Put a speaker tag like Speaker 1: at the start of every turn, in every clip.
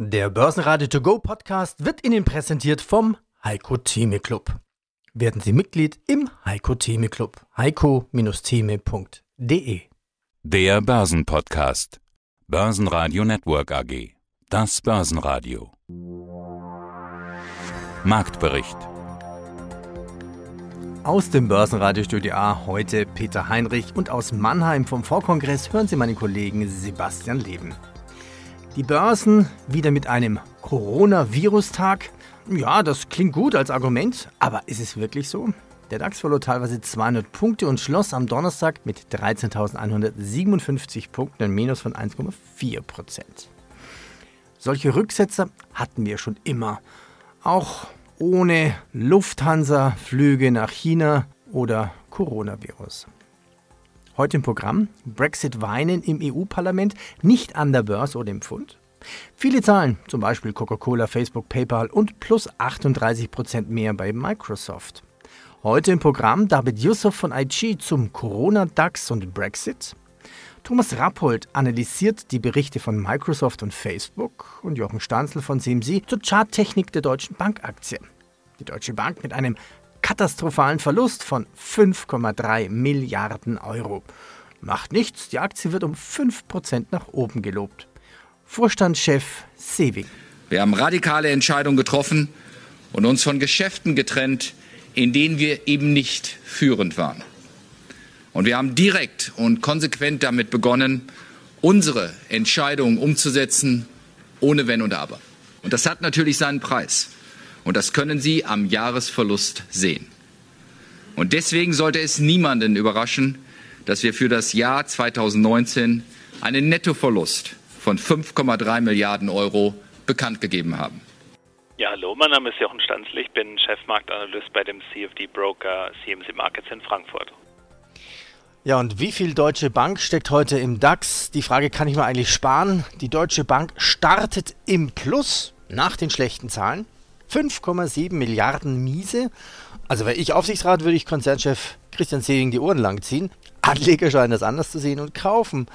Speaker 1: Der Börsenradio To Go Podcast wird Ihnen präsentiert vom Heiko Theme Club. Werden Sie Mitglied im Heiko Theme Club. heiko-theme.de
Speaker 2: Der Börsenpodcast. Börsenradio Network AG. Das Börsenradio. Marktbericht.
Speaker 1: Aus dem Börsenradiostudio A heute Peter Heinrich und aus Mannheim vom Vorkongress hören Sie meinen Kollegen Sebastian Leben. Die Börsen wieder mit einem Coronavirus-Tag. Ja, das klingt gut als Argument, aber ist es wirklich so? Der DAX verlor teilweise 200 Punkte und schloss am Donnerstag mit 13.157 Punkten, ein Minus von 1,4 Prozent. Solche Rücksetzer hatten wir schon immer, auch ohne Lufthansa-Flüge nach China oder Coronavirus. Heute im Programm Brexit weinen im EU-Parlament, nicht an der Börse oder im Pfund. Viele Zahlen, zum Beispiel Coca-Cola, Facebook, PayPal und plus 38 Prozent mehr bei Microsoft. Heute im Programm David Yusuf von IG zum Corona-DAX und Brexit. Thomas Rappold analysiert die Berichte von Microsoft und Facebook und Jochen Stanzel von CMC zur Charttechnik der Deutschen Bankaktie. Die Deutsche Bank mit einem katastrophalen Verlust von 5,3 Milliarden Euro. Macht nichts, die Aktie wird um 5% nach oben gelobt. Vorstandschef Sewing.
Speaker 3: Wir haben radikale Entscheidungen getroffen und uns von Geschäften getrennt, in denen wir eben nicht führend waren. Und wir haben direkt und konsequent damit begonnen, unsere Entscheidungen umzusetzen, ohne Wenn und Aber. Und das hat natürlich seinen Preis. Und das können Sie am Jahresverlust sehen. Und deswegen sollte es niemanden überraschen, dass wir für das Jahr 2019 einen Nettoverlust von 5,3 Milliarden Euro bekannt gegeben haben.
Speaker 4: Ja, hallo, mein Name ist Jochen Stanzl, ich bin Chefmarktanalyst bei dem CFD Broker CMC Markets in Frankfurt.
Speaker 1: Ja, und wie viel Deutsche Bank steckt heute im DAX? Die Frage kann ich mir eigentlich sparen. Die Deutsche Bank startet im Plus nach den schlechten Zahlen. 5,7 Milliarden Miese. Also wäre ich Aufsichtsrat, würde ich Konzernchef Christian Sehing die Ohren langziehen. Anleger scheinen das anders zu sehen und kaufen.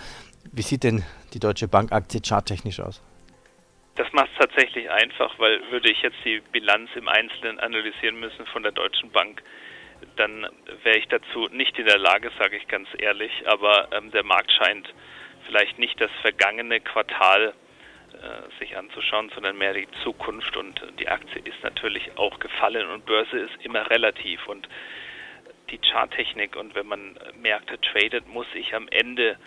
Speaker 1: Wie sieht denn die Deutsche Bank-Aktie charttechnisch aus?
Speaker 4: Das macht es tatsächlich einfach, weil würde ich jetzt die Bilanz im Einzelnen analysieren müssen von der Deutschen Bank, dann wäre ich dazu nicht in der Lage, sage ich ganz ehrlich. Aber ähm, der Markt scheint vielleicht nicht das vergangene Quartal äh, sich anzuschauen, sondern mehr die Zukunft. Und die Aktie natürlich auch gefallen und Börse ist immer relativ. Und die Charttechnik und wenn man Märkte tradet, muss ich am Ende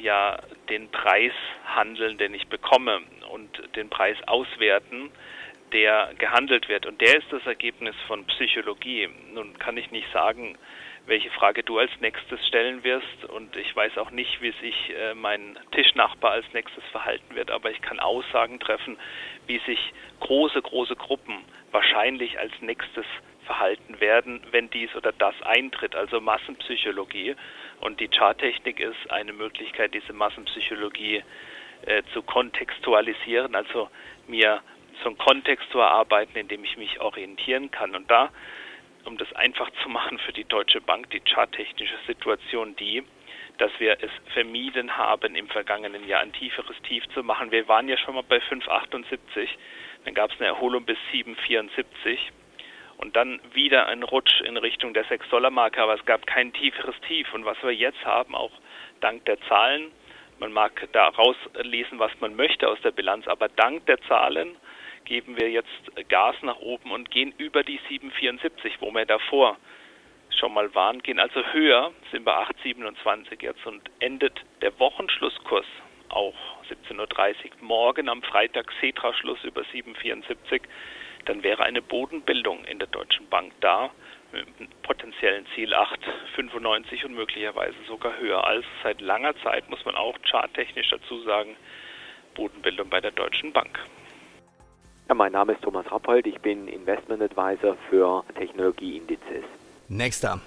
Speaker 4: ja den Preis handeln, den ich bekomme und den Preis auswerten, der gehandelt wird. Und der ist das Ergebnis von Psychologie. Nun kann ich nicht sagen, welche Frage du als nächstes stellen wirst. Und ich weiß auch nicht, wie sich äh, mein Tischnachbar als nächstes verhalten wird. Aber ich kann Aussagen treffen, wie sich große, große Gruppen wahrscheinlich als nächstes verhalten werden, wenn dies oder das eintritt. Also Massenpsychologie. Und die Charttechnik ist eine Möglichkeit, diese Massenpsychologie äh, zu kontextualisieren, also mir so einen Kontext zu erarbeiten, in dem ich mich orientieren kann. Und da um das einfach zu machen für die Deutsche Bank, die charttechnische Situation die, dass wir es vermieden haben, im vergangenen Jahr ein tieferes Tief zu machen. Wir waren ja schon mal bei 5,78, dann gab es eine Erholung bis 7,74 und dann wieder ein Rutsch in Richtung der 6-Dollar-Marke, aber es gab kein tieferes Tief. Und was wir jetzt haben, auch dank der Zahlen, man mag da rauslesen, was man möchte aus der Bilanz, aber dank der Zahlen geben wir jetzt Gas nach oben und gehen über die 7,74, wo wir davor schon mal waren, gehen also höher, sind bei 8,27 jetzt und endet der Wochenschlusskurs auch 17.30 Uhr morgen am Freitag Cetra-Schluss über 7,74, dann wäre eine Bodenbildung in der Deutschen Bank da mit einem potenziellen Ziel 8,95 und möglicherweise sogar höher. Also seit langer Zeit muss man auch charttechnisch dazu sagen, Bodenbildung bei der Deutschen Bank.
Speaker 5: Ja, mein Name ist Thomas Rappold, ich bin Investment Advisor für Technologieindizes.
Speaker 1: Nächster.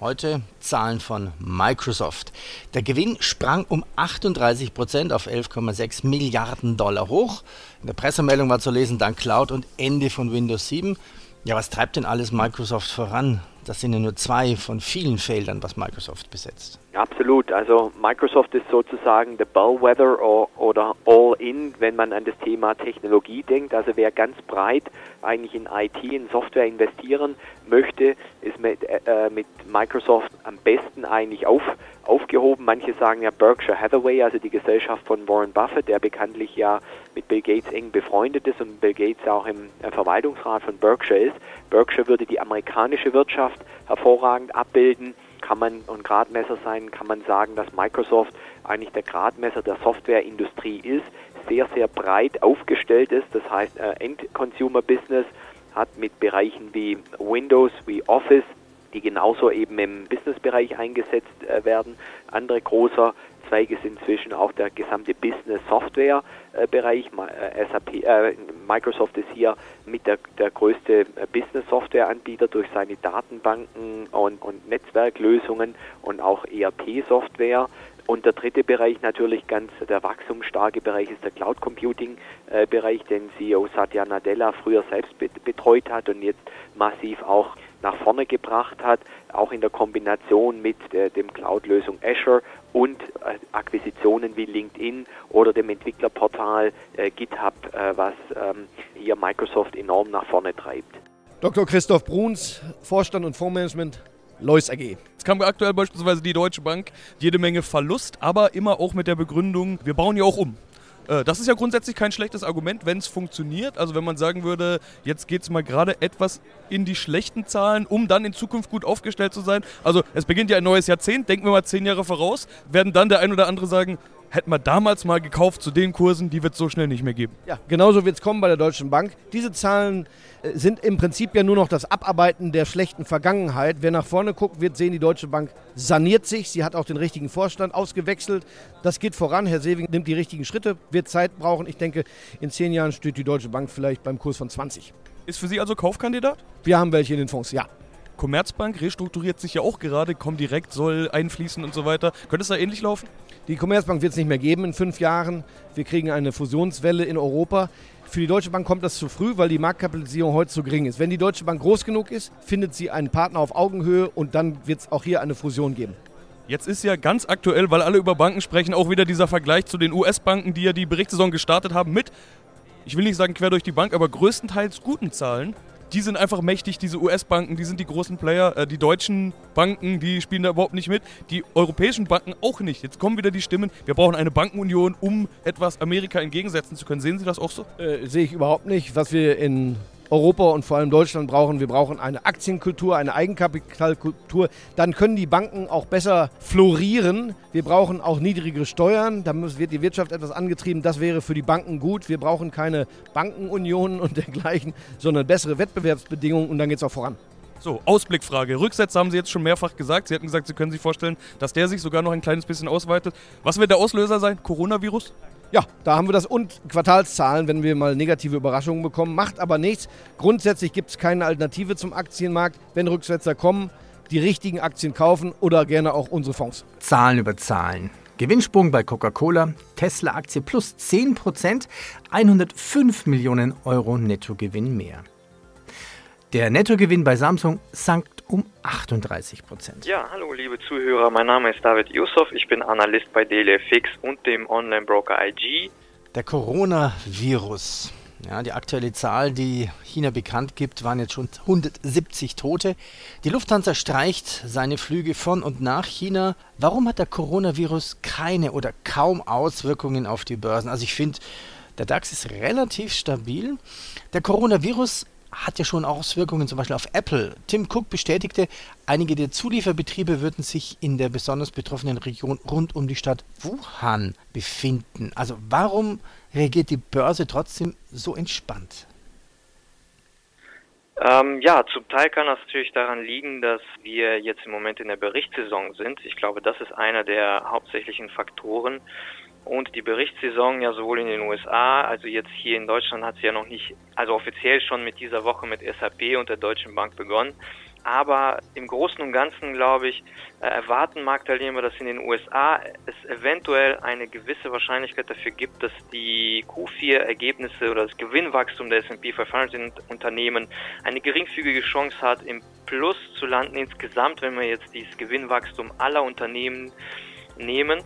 Speaker 1: Heute Zahlen von Microsoft. Der Gewinn sprang um 38 Prozent auf 11,6 Milliarden Dollar hoch. In der Pressemeldung war zu lesen, dank Cloud und Ende von Windows 7. Ja, was treibt denn alles Microsoft voran? Das sind ja nur zwei von vielen Feldern, was Microsoft besetzt.
Speaker 5: Absolut. Also Microsoft ist sozusagen der Bellwether oder All-in, wenn man an das Thema Technologie denkt. Also wer ganz breit eigentlich in IT, in Software investieren möchte, ist mit, äh, mit Microsoft am besten eigentlich auf, aufgehoben. Manche sagen ja Berkshire Hathaway, also die Gesellschaft von Warren Buffett, der bekanntlich ja mit Bill Gates eng befreundet ist und Bill Gates auch im Verwaltungsrat von Berkshire ist. Berkshire würde die amerikanische Wirtschaft hervorragend abbilden kann man und Gradmesser sein, kann man sagen, dass Microsoft eigentlich der Gradmesser der Softwareindustrie ist, sehr, sehr breit aufgestellt ist. Das heißt, äh, End-Consumer-Business hat mit Bereichen wie Windows, wie Office, die genauso eben im Business-Bereich eingesetzt äh, werden. Andere großer Zweig ist inzwischen auch der gesamte Business-Software-Bereich. Äh, SAP, äh, Microsoft ist hier mit der, der größte äh, Business-Software-Anbieter durch seine Datenbanken und, und Netzwerklösungen und auch ERP-Software. Und der dritte Bereich natürlich ganz der wachstumsstarke Bereich ist der Cloud Computing Bereich, den CEO Satya Nadella früher selbst betreut hat und jetzt massiv auch nach vorne gebracht hat, auch in der Kombination mit äh, dem Cloud-Lösung Azure und äh, Akquisitionen wie LinkedIn oder dem Entwicklerportal äh, GitHub, äh, was ähm, hier Microsoft enorm nach vorne treibt.
Speaker 6: Dr. Christoph Bruns, Vorstand und Fondsmanagement, Lois AG.
Speaker 7: Jetzt kam aktuell beispielsweise die Deutsche Bank jede Menge Verlust, aber immer auch mit der Begründung, wir bauen ja auch um. Äh, das ist ja grundsätzlich kein schlechtes Argument, wenn es funktioniert. Also wenn man sagen würde, jetzt geht es mal gerade etwas in die schlechten Zahlen, um dann in Zukunft gut aufgestellt zu sein. Also es beginnt ja ein neues Jahrzehnt, denken wir mal zehn Jahre voraus, werden dann der ein oder andere sagen, hätten wir damals mal gekauft zu den Kursen, die wird es so schnell nicht mehr geben.
Speaker 6: Ja, genauso wird es kommen bei der Deutschen Bank. Diese Zahlen äh, sind im Prinzip ja nur noch das Abarbeiten der schlechten Vergangenheit. Wer nach vorne guckt, wird sehen, die Deutsche Bank saniert sich. Sie hat auch den richtigen Vorstand ausgewechselt. Das geht voran. Herr Sewing nimmt die richtigen Schritte, wird Zeit brauchen. Ich denke, in zehn Jahren steht die Deutsche Bank vielleicht beim Kurs von 20.
Speaker 7: Ist für Sie also Kaufkandidat?
Speaker 6: Wir haben welche in den Fonds, ja.
Speaker 7: Commerzbank restrukturiert sich ja auch gerade, Comdirect soll einfließen und so weiter. Könnte es da ähnlich laufen?
Speaker 6: Die Commerzbank wird es nicht mehr geben in fünf Jahren. Wir kriegen eine Fusionswelle in Europa. Für die Deutsche Bank kommt das zu früh, weil die Marktkapitalisierung heute zu gering ist. Wenn die Deutsche Bank groß genug ist, findet sie einen Partner auf Augenhöhe und dann wird es auch hier eine Fusion geben.
Speaker 7: Jetzt ist ja ganz aktuell, weil alle über Banken sprechen, auch wieder dieser Vergleich zu den US-Banken, die ja die Berichtssaison gestartet haben mit, ich will nicht sagen quer durch die Bank, aber größtenteils guten Zahlen die sind einfach mächtig, diese US-Banken, die sind die großen Player. Äh, die deutschen Banken, die spielen da überhaupt nicht mit. Die europäischen Banken auch nicht. Jetzt kommen wieder die Stimmen, wir brauchen eine Bankenunion, um etwas Amerika entgegensetzen zu können. Sehen Sie das auch so?
Speaker 6: Äh, sehe ich überhaupt nicht. Was wir in Europa und vor allem Deutschland brauchen. Wir brauchen eine Aktienkultur, eine Eigenkapitalkultur. Dann können die Banken auch besser florieren. Wir brauchen auch niedrigere Steuern. Da wird die Wirtschaft etwas angetrieben. Das wäre für die Banken gut. Wir brauchen keine Bankenunionen und dergleichen, sondern bessere Wettbewerbsbedingungen und dann geht es auch voran.
Speaker 7: So, Ausblickfrage. Rücksätze haben Sie jetzt schon mehrfach gesagt. Sie hatten gesagt, Sie können sich vorstellen, dass der sich sogar noch ein kleines bisschen ausweitet. Was wird der Auslöser sein? Coronavirus?
Speaker 6: Ja, da haben wir das und Quartalszahlen, wenn wir mal negative Überraschungen bekommen. Macht aber nichts. Grundsätzlich gibt es keine Alternative zum Aktienmarkt. Wenn Rücksetzer kommen, die richtigen Aktien kaufen oder gerne auch unsere Fonds.
Speaker 1: Zahlen über Zahlen. Gewinnsprung bei Coca-Cola, Tesla-Aktie plus 10%, 105 Millionen Euro Nettogewinn mehr. Der Nettogewinn bei Samsung sank um 38 Prozent.
Speaker 8: Ja, hallo liebe Zuhörer, mein Name ist David Yusuf, ich bin Analyst bei DailyFX und dem Online-Broker IG.
Speaker 1: Der Coronavirus. Ja, die aktuelle Zahl, die China bekannt gibt, waren jetzt schon 170 Tote. Die Lufthansa streicht seine Flüge von und nach China. Warum hat der Coronavirus keine oder kaum Auswirkungen auf die Börsen? Also ich finde, der DAX ist relativ stabil. Der Coronavirus hat ja schon Auswirkungen zum Beispiel auf Apple. Tim Cook bestätigte, einige der Zulieferbetriebe würden sich in der besonders betroffenen Region rund um die Stadt Wuhan befinden. Also warum reagiert die Börse trotzdem so entspannt?
Speaker 8: Ähm, ja, zum Teil kann das natürlich daran liegen, dass wir jetzt im Moment in der Berichtssaison sind. Ich glaube, das ist einer der hauptsächlichen Faktoren. Und die Berichtssaison ja sowohl in den USA, also jetzt hier in Deutschland hat sie ja noch nicht, also offiziell schon mit dieser Woche mit SAP und der Deutschen Bank begonnen. Aber im Großen und Ganzen, glaube ich, äh, erwarten Marktteilnehmer, dass in den USA es eventuell eine gewisse Wahrscheinlichkeit dafür gibt, dass die Q4-Ergebnisse oder das Gewinnwachstum der S&P 500 Unternehmen eine geringfügige Chance hat, im Plus zu landen insgesamt, wenn wir jetzt dieses Gewinnwachstum aller Unternehmen nehmen.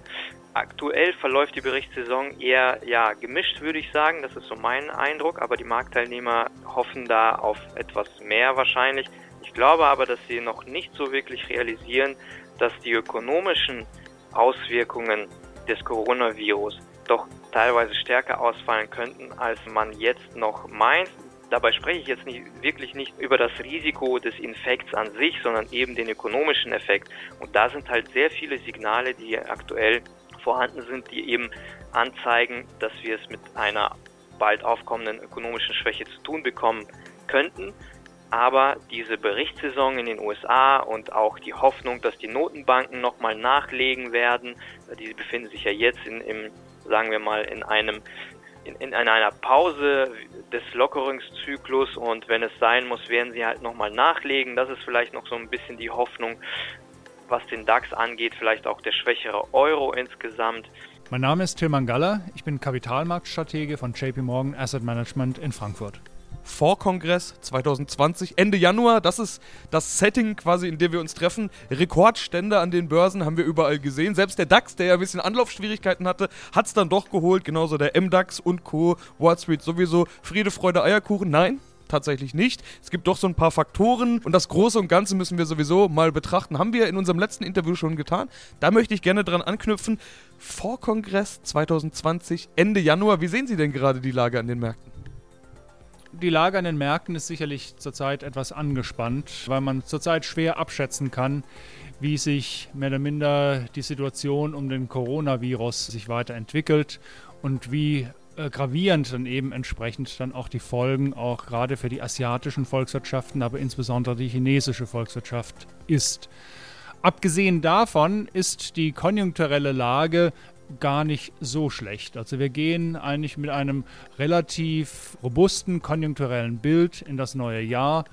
Speaker 8: Aktuell verläuft die Berichtssaison eher ja, gemischt, würde ich sagen. Das ist so mein Eindruck. Aber die Marktteilnehmer hoffen da auf etwas mehr wahrscheinlich. Ich glaube aber, dass sie noch nicht so wirklich realisieren, dass die ökonomischen Auswirkungen des Coronavirus doch teilweise stärker ausfallen könnten, als man jetzt noch meint. Dabei spreche ich jetzt nicht, wirklich nicht über das Risiko des Infekts an sich, sondern eben den ökonomischen Effekt. Und da sind halt sehr viele Signale, die aktuell vorhanden sind, die eben anzeigen, dass wir es mit einer bald aufkommenden ökonomischen Schwäche zu tun bekommen könnten. Aber diese Berichtssaison in den USA und auch die Hoffnung, dass die Notenbanken nochmal nachlegen werden, die befinden sich ja jetzt in, im, sagen wir mal, in einem in, in einer Pause des Lockerungszyklus und wenn es sein muss, werden sie halt nochmal nachlegen. Das ist vielleicht noch so ein bisschen die Hoffnung was den DAX angeht, vielleicht auch der schwächere Euro insgesamt.
Speaker 9: Mein Name ist Tilman Galler, ich bin Kapitalmarktstratege von JP Morgan Asset Management in Frankfurt.
Speaker 7: Vorkongress 2020, Ende Januar. Das ist das Setting quasi, in dem wir uns treffen. Rekordstände an den Börsen haben wir überall gesehen. Selbst der DAX, der ja ein bisschen Anlaufschwierigkeiten hatte, hat es dann doch geholt. Genauso der MDAX und Co. Wall Street sowieso. Friede, Freude, Eierkuchen. Nein, tatsächlich nicht. Es gibt doch so ein paar Faktoren und das Große und Ganze müssen wir sowieso mal betrachten. Haben wir in unserem letzten Interview schon getan. Da möchte ich gerne dran anknüpfen. Vor Kongress 2020, Ende Januar. Wie sehen Sie denn gerade die Lage an den Märkten?
Speaker 9: Die Lage an den Märkten ist sicherlich zurzeit etwas angespannt, weil man zurzeit schwer abschätzen kann, wie sich mehr oder minder die Situation um den Coronavirus sich weiterentwickelt und wie äh, gravierend dann eben entsprechend dann auch die Folgen auch gerade für die asiatischen Volkswirtschaften, aber insbesondere die chinesische Volkswirtschaft ist. Abgesehen davon ist die konjunkturelle Lage gar nicht so schlecht. Also wir gehen eigentlich mit einem relativ robusten konjunkturellen Bild in das neue Jahr.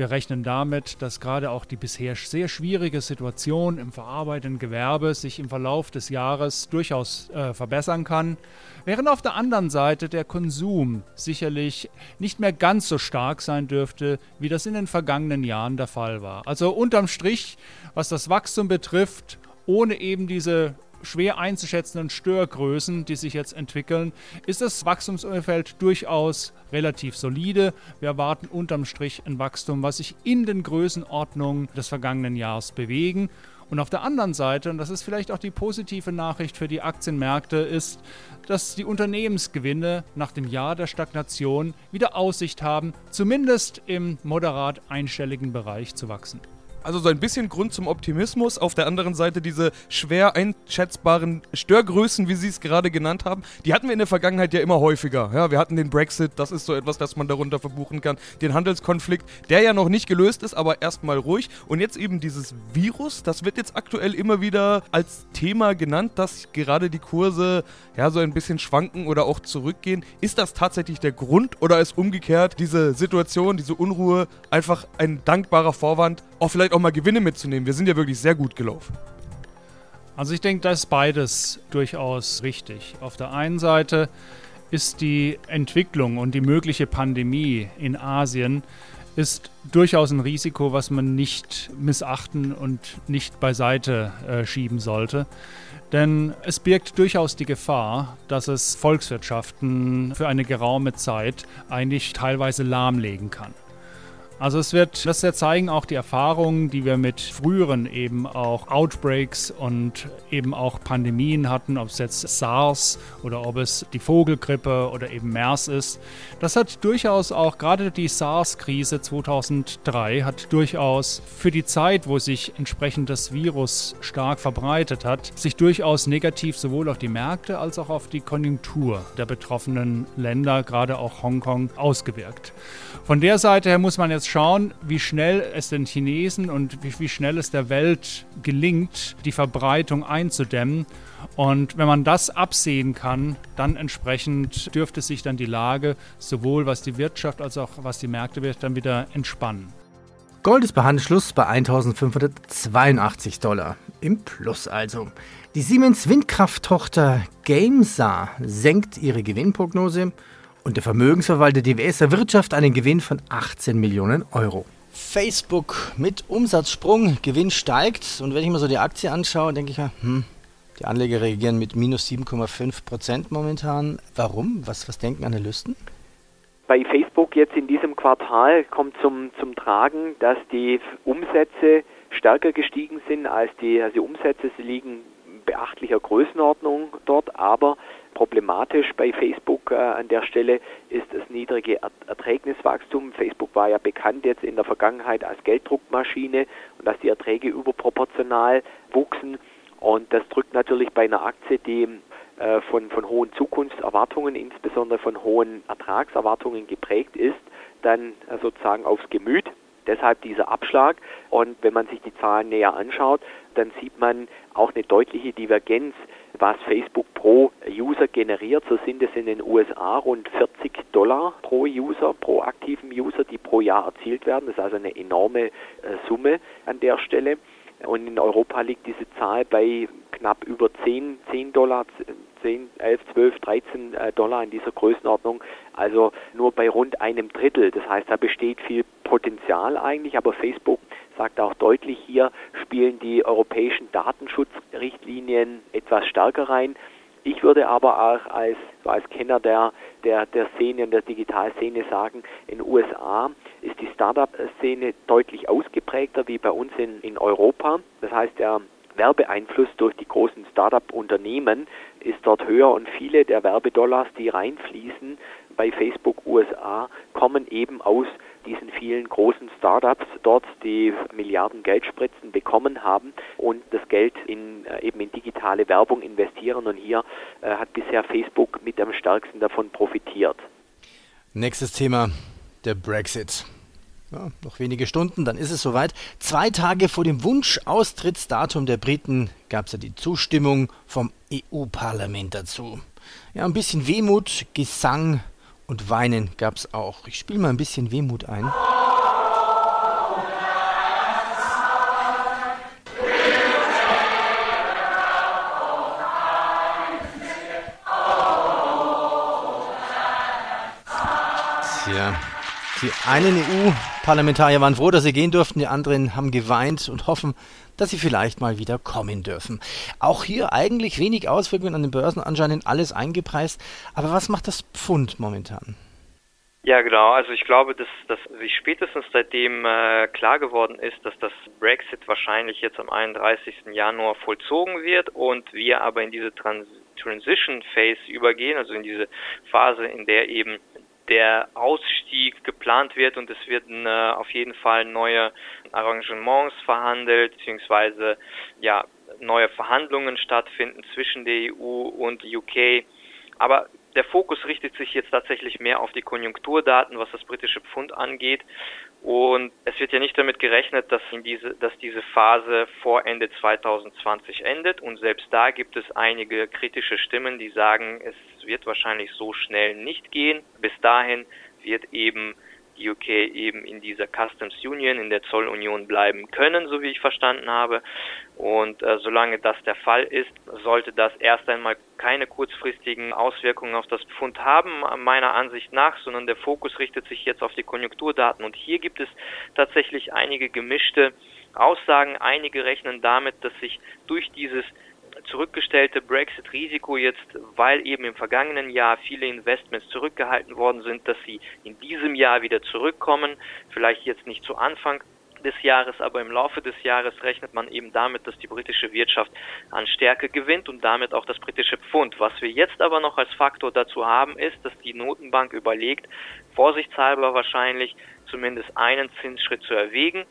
Speaker 9: Wir rechnen damit, dass gerade auch die bisher sehr schwierige Situation im verarbeitenden Gewerbe sich im Verlauf des Jahres durchaus äh, verbessern kann, während auf der anderen Seite der Konsum sicherlich nicht mehr ganz so stark sein dürfte, wie das in den vergangenen Jahren der Fall war. Also unterm Strich, was das Wachstum betrifft, ohne eben diese schwer einzuschätzenden Störgrößen, die sich jetzt entwickeln, ist das Wachstumsumfeld durchaus relativ solide. Wir erwarten unterm Strich ein Wachstum, was sich in den Größenordnungen des vergangenen Jahres bewegen. Und auf der anderen Seite, und das ist vielleicht auch die positive Nachricht für die Aktienmärkte, ist, dass die Unternehmensgewinne nach dem Jahr der Stagnation wieder Aussicht haben, zumindest im moderat einstelligen Bereich zu wachsen.
Speaker 7: Also so ein bisschen Grund zum Optimismus. Auf der anderen Seite diese schwer einschätzbaren Störgrößen, wie Sie es gerade genannt haben, die hatten wir in der Vergangenheit ja immer häufiger. Ja, wir hatten den Brexit, das ist so etwas, das man darunter verbuchen kann. Den Handelskonflikt, der ja noch nicht gelöst ist, aber erstmal ruhig. Und jetzt eben dieses Virus, das wird jetzt aktuell immer wieder als Thema genannt, dass gerade die Kurse ja so ein bisschen schwanken oder auch zurückgehen. Ist das tatsächlich der Grund oder ist umgekehrt diese Situation, diese Unruhe einfach ein dankbarer Vorwand, auch vielleicht auch mal Gewinne mitzunehmen. Wir sind ja wirklich sehr gut gelaufen.
Speaker 9: Also ich denke, da ist beides durchaus richtig. Auf der einen Seite ist die Entwicklung und die mögliche Pandemie in Asien ist durchaus ein Risiko, was man nicht missachten und nicht beiseite äh, schieben sollte. Denn es birgt durchaus die Gefahr, dass es Volkswirtschaften für eine geraume Zeit eigentlich teilweise lahmlegen kann. Also es wird das ja zeigen auch die Erfahrungen, die wir mit früheren eben auch Outbreaks und eben auch Pandemien hatten, ob es jetzt SARS oder ob es die Vogelgrippe oder eben MERS ist. Das hat durchaus auch gerade die SARS-Krise 2003 hat durchaus für die Zeit, wo sich entsprechend das Virus stark verbreitet hat, sich durchaus negativ sowohl auf die Märkte als auch auf die Konjunktur der betroffenen Länder, gerade auch Hongkong, ausgewirkt. Von der Seite her muss man jetzt schauen, wie schnell es den Chinesen und wie, wie schnell es der Welt gelingt, die Verbreitung einzudämmen. Und wenn man das absehen kann, dann entsprechend dürfte sich dann die Lage sowohl was die Wirtschaft als auch was die Märkte wird, dann wieder entspannen.
Speaker 1: Gold ist bei Handelsschluss bei 1582 Dollar. Im Plus also. Die Siemens Windkrafttochter Gamesa senkt ihre Gewinnprognose und der Vermögensverwalter DWS erwirtschaftet einen Gewinn von 18 Millionen Euro. Facebook mit Umsatzsprung, Gewinn steigt und wenn ich mir so die Aktie anschaue, denke ich mir, hm, die Anleger reagieren mit minus 7,5 Prozent momentan. Warum? Was, was denken Analysten?
Speaker 5: Bei Facebook jetzt in diesem Quartal kommt zum, zum Tragen, dass die Umsätze stärker gestiegen sind als die, also die Umsätze. Sie liegen beachtlicher Größenordnung dort, aber problematisch bei Facebook äh, an der Stelle ist das niedrige Erträgniswachstum. Facebook war ja bekannt jetzt in der Vergangenheit als Gelddruckmaschine und dass die Erträge überproportional wuchsen. Und das drückt natürlich bei einer Aktie, die äh, von, von hohen Zukunftserwartungen, insbesondere von hohen Ertragserwartungen geprägt ist, dann äh, sozusagen aufs Gemüt. Deshalb dieser Abschlag. Und wenn man sich die Zahlen näher anschaut, dann sieht man auch eine deutliche Divergenz, was Facebook pro User generiert. So sind es in den USA rund 40 Dollar pro User, pro aktiven User, die pro Jahr erzielt werden. Das ist also eine enorme äh, Summe an der Stelle. Und in Europa liegt diese Zahl bei knapp über 10, 10 Dollar, 10, 11, 12, 13 Dollar in dieser Größenordnung. Also nur bei rund einem Drittel. Das heißt, da besteht viel Potenzial eigentlich, aber Facebook sagt auch deutlich, hier spielen die europäischen Datenschutzrichtlinien etwas stärker rein. Ich würde aber auch als, als Kenner der, der, der Szene und der Digitalszene sagen, in den USA ist die Startup-Szene deutlich ausgeprägter wie bei uns in, in Europa. Das heißt, der Werbeeinfluss durch die großen Startup-Unternehmen ist dort höher und viele der Werbedollars, die reinfließen bei Facebook USA, kommen eben aus diesen vielen großen Startups dort, die Milliarden Geldspritzen bekommen haben und das Geld in, äh, eben in digitale Werbung investieren. Und hier äh, hat bisher Facebook mit am stärksten davon profitiert.
Speaker 1: Nächstes Thema, der Brexit. Ja, noch wenige Stunden, dann ist es soweit. Zwei Tage vor dem Wunschaustrittsdatum der Briten gab es ja die Zustimmung vom EU-Parlament dazu. Ja, ein bisschen Wehmut, Gesang und Weinen gab es auch. Ich spiele mal ein bisschen Wehmut ein. Die einen EU-Parlamentarier waren froh, dass sie gehen durften, die anderen haben geweint und hoffen, dass sie vielleicht mal wieder kommen dürfen. Auch hier eigentlich wenig Auswirkungen an den Börsen, anscheinend alles eingepreist. Aber was macht das Pfund momentan?
Speaker 8: Ja, genau. Also ich glaube, dass, dass sich spätestens seitdem äh, klar geworden ist, dass das Brexit wahrscheinlich jetzt am 31. Januar vollzogen wird und wir aber in diese Trans Transition Phase übergehen, also in diese Phase, in der eben der Ausstieg geplant wird und es werden äh, auf jeden Fall neue Arrangements verhandelt, beziehungsweise ja, neue Verhandlungen stattfinden zwischen der EU und UK. Aber der Fokus richtet sich jetzt tatsächlich mehr auf die Konjunkturdaten, was das britische Pfund angeht. Und es wird ja nicht damit gerechnet, dass, diese, dass diese Phase vor Ende 2020 endet. Und selbst da gibt es einige kritische Stimmen, die sagen, es wird wahrscheinlich so schnell nicht gehen. Bis dahin wird eben die UK eben in dieser Customs Union, in der Zollunion bleiben können, so wie ich verstanden habe. Und äh, solange das der Fall ist, sollte das erst einmal keine kurzfristigen Auswirkungen auf das Pfund haben, meiner Ansicht nach, sondern der Fokus richtet sich jetzt auf die Konjunkturdaten. Und hier gibt es tatsächlich einige gemischte Aussagen. Einige rechnen damit, dass sich durch dieses zurückgestellte Brexit-Risiko jetzt, weil eben im vergangenen Jahr viele Investments zurückgehalten worden sind, dass sie in diesem Jahr wieder zurückkommen, vielleicht jetzt nicht zu Anfang des Jahres, aber im Laufe des Jahres rechnet man eben damit, dass die britische Wirtschaft an Stärke gewinnt und damit auch das britische Pfund. Was wir jetzt aber noch als Faktor dazu haben, ist, dass die Notenbank überlegt, vorsichtshalber wahrscheinlich zumindest einen Zinsschritt zu erwägen.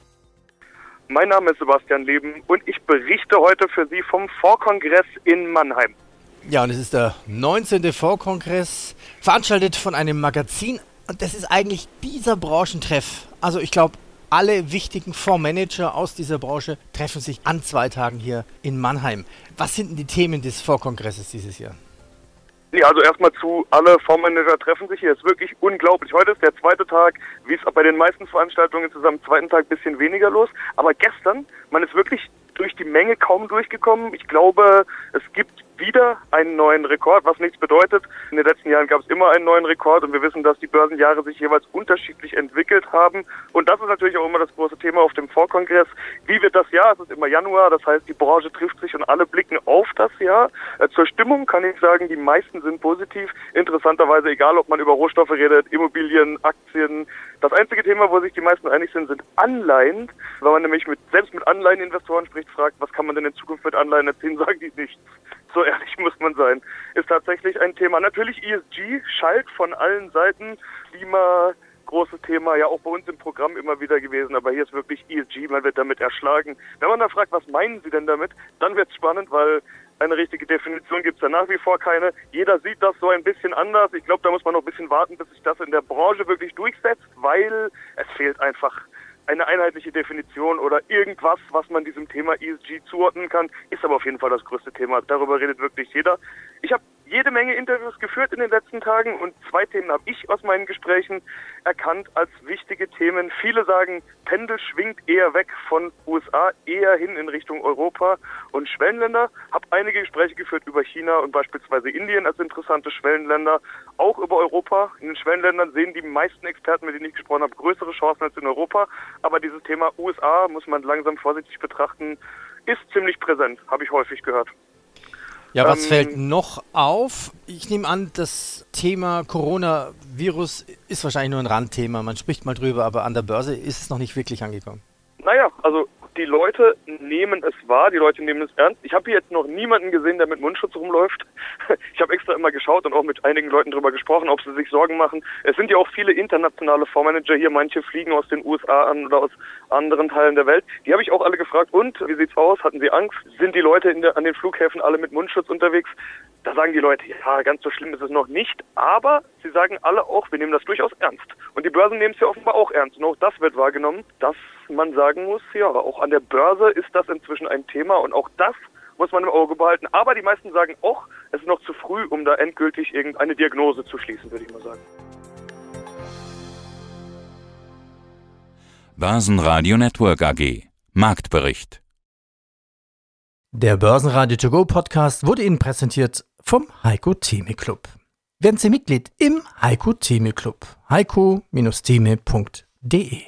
Speaker 10: Mein Name ist Sebastian Leben und ich berichte heute für Sie vom Vorkongress in Mannheim.
Speaker 1: Ja, und es ist der 19. Vorkongress, veranstaltet von einem Magazin. Und das ist eigentlich dieser Branchentreff. Also ich glaube, alle wichtigen Fondsmanager aus dieser Branche treffen sich an zwei Tagen hier in Mannheim. Was sind denn die Themen des Vorkongresses dieses Jahr?
Speaker 10: Ja, also erstmal zu, alle Fondsmanager treffen sich hier. ist wirklich unglaublich. Heute ist der zweite Tag, wie es bei den meisten Veranstaltungen zusammen, zweiten Tag bisschen weniger los. Aber gestern, man ist wirklich durch die Menge kaum durchgekommen. Ich glaube, es gibt wieder einen neuen Rekord, was nichts bedeutet. In den letzten Jahren gab es immer einen neuen Rekord und wir wissen, dass die Börsenjahre sich jeweils unterschiedlich entwickelt haben. Und das ist natürlich auch immer das große Thema auf dem Vorkongress. Wie wird das Jahr? Es ist immer Januar, das heißt, die Branche trifft sich und alle blicken auf das Jahr. Äh, zur Stimmung kann ich sagen, die meisten sind positiv. Interessanterweise, egal ob man über Rohstoffe redet, Immobilien, Aktien. Das einzige Thema, wo sich die meisten einig sind, sind Anleihen. Wenn man nämlich mit, selbst mit Anleiheninvestoren spricht, fragt, was kann man denn in Zukunft mit Anleihen erzählen, sagen die nichts. So ehrlich muss man sein. Ist tatsächlich ein Thema. Natürlich ESG schallt von allen Seiten. Klima, großes Thema, ja auch bei uns im Programm immer wieder gewesen, aber hier ist wirklich ESG, man wird damit erschlagen. Wenn man da fragt, was meinen Sie denn damit, dann wird es spannend, weil eine richtige Definition gibt es da nach wie vor keine. Jeder sieht das so ein bisschen anders. Ich glaube, da muss man noch ein bisschen warten, bis sich das in der Branche wirklich durchsetzt, weil es fehlt einfach eine einheitliche Definition oder irgendwas, was man diesem Thema ESG zuordnen kann, ist aber auf jeden Fall das größte Thema. Darüber redet wirklich jeder. Ich habe jede Menge Interviews geführt in den letzten Tagen und zwei Themen habe ich aus meinen Gesprächen erkannt als wichtige Themen. Viele sagen, Pendel schwingt eher weg von USA, eher hin in Richtung Europa und Schwellenländer. Habe einige Gespräche geführt über China und beispielsweise Indien als interessante Schwellenländer, auch über Europa. In den Schwellenländern sehen die meisten Experten, mit denen ich gesprochen habe, größere Chancen als in Europa. Aber dieses Thema USA muss man langsam vorsichtig betrachten, ist ziemlich präsent, habe ich häufig gehört.
Speaker 1: Ja, was ähm, fällt noch auf? Ich nehme an, das Thema Coronavirus ist wahrscheinlich nur ein Randthema. Man spricht mal drüber, aber an der Börse ist es noch nicht wirklich angekommen.
Speaker 10: Naja, also die Leute nehmen es wahr, die Leute nehmen es ernst. Ich habe hier jetzt noch niemanden gesehen, der mit Mundschutz rumläuft. Ich habe extra immer geschaut und auch mit einigen Leuten darüber gesprochen, ob sie sich Sorgen machen. Es sind ja auch viele internationale Fondsmanager hier, manche fliegen aus den USA an oder aus anderen Teilen der Welt. Die habe ich auch alle gefragt, und wie sieht's aus? Hatten sie Angst? Sind die Leute der, an den Flughäfen alle mit Mundschutz unterwegs? Da sagen die Leute, ja, ganz so schlimm ist es noch nicht, aber sie sagen alle auch, wir nehmen das durchaus ernst. Und die Börsen nehmen es ja offenbar auch ernst. Und auch das wird wahrgenommen, dass man sagen muss, ja, auch an der Börse ist das inzwischen ein Thema und auch das muss man im Auge behalten. Aber die meisten sagen auch, es ist noch zu früh, um da endgültig irgendeine Diagnose zu schließen, würde ich mal sagen.
Speaker 2: Börsenradio Network AG Marktbericht
Speaker 1: Der Börsenradio To Go Podcast wurde Ihnen präsentiert vom Heiko Theme Club. Werden Sie Mitglied im Heiko Theme Club. heiko-theme.de